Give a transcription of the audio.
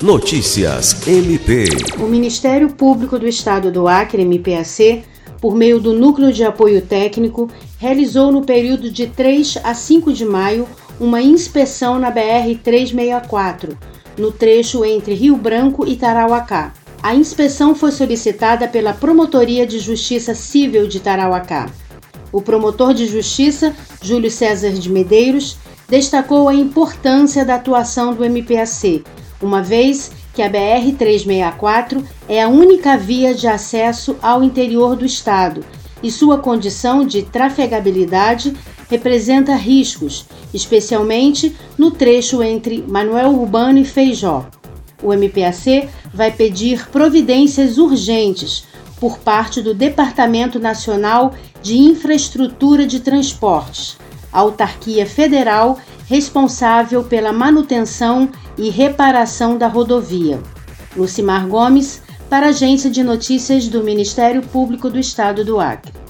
Notícias MP. O Ministério Público do Estado do Acre, MPAC, por meio do Núcleo de Apoio Técnico, realizou no período de 3 a 5 de maio uma inspeção na BR-364, no trecho entre Rio Branco e Tarauacá. A inspeção foi solicitada pela Promotoria de Justiça Civil de Tarauacá. O promotor de justiça, Júlio César de Medeiros, destacou a importância da atuação do MPAC uma vez que a BR-364 é a única via de acesso ao interior do estado e sua condição de trafegabilidade representa riscos, especialmente no trecho entre Manuel Urbano e Feijó. O MPAC vai pedir providências urgentes por parte do Departamento Nacional de Infraestrutura de Transportes, autarquia federal responsável pela manutenção e reparação da rodovia. Lucimar Gomes, para a Agência de Notícias do Ministério Público do Estado do Acre.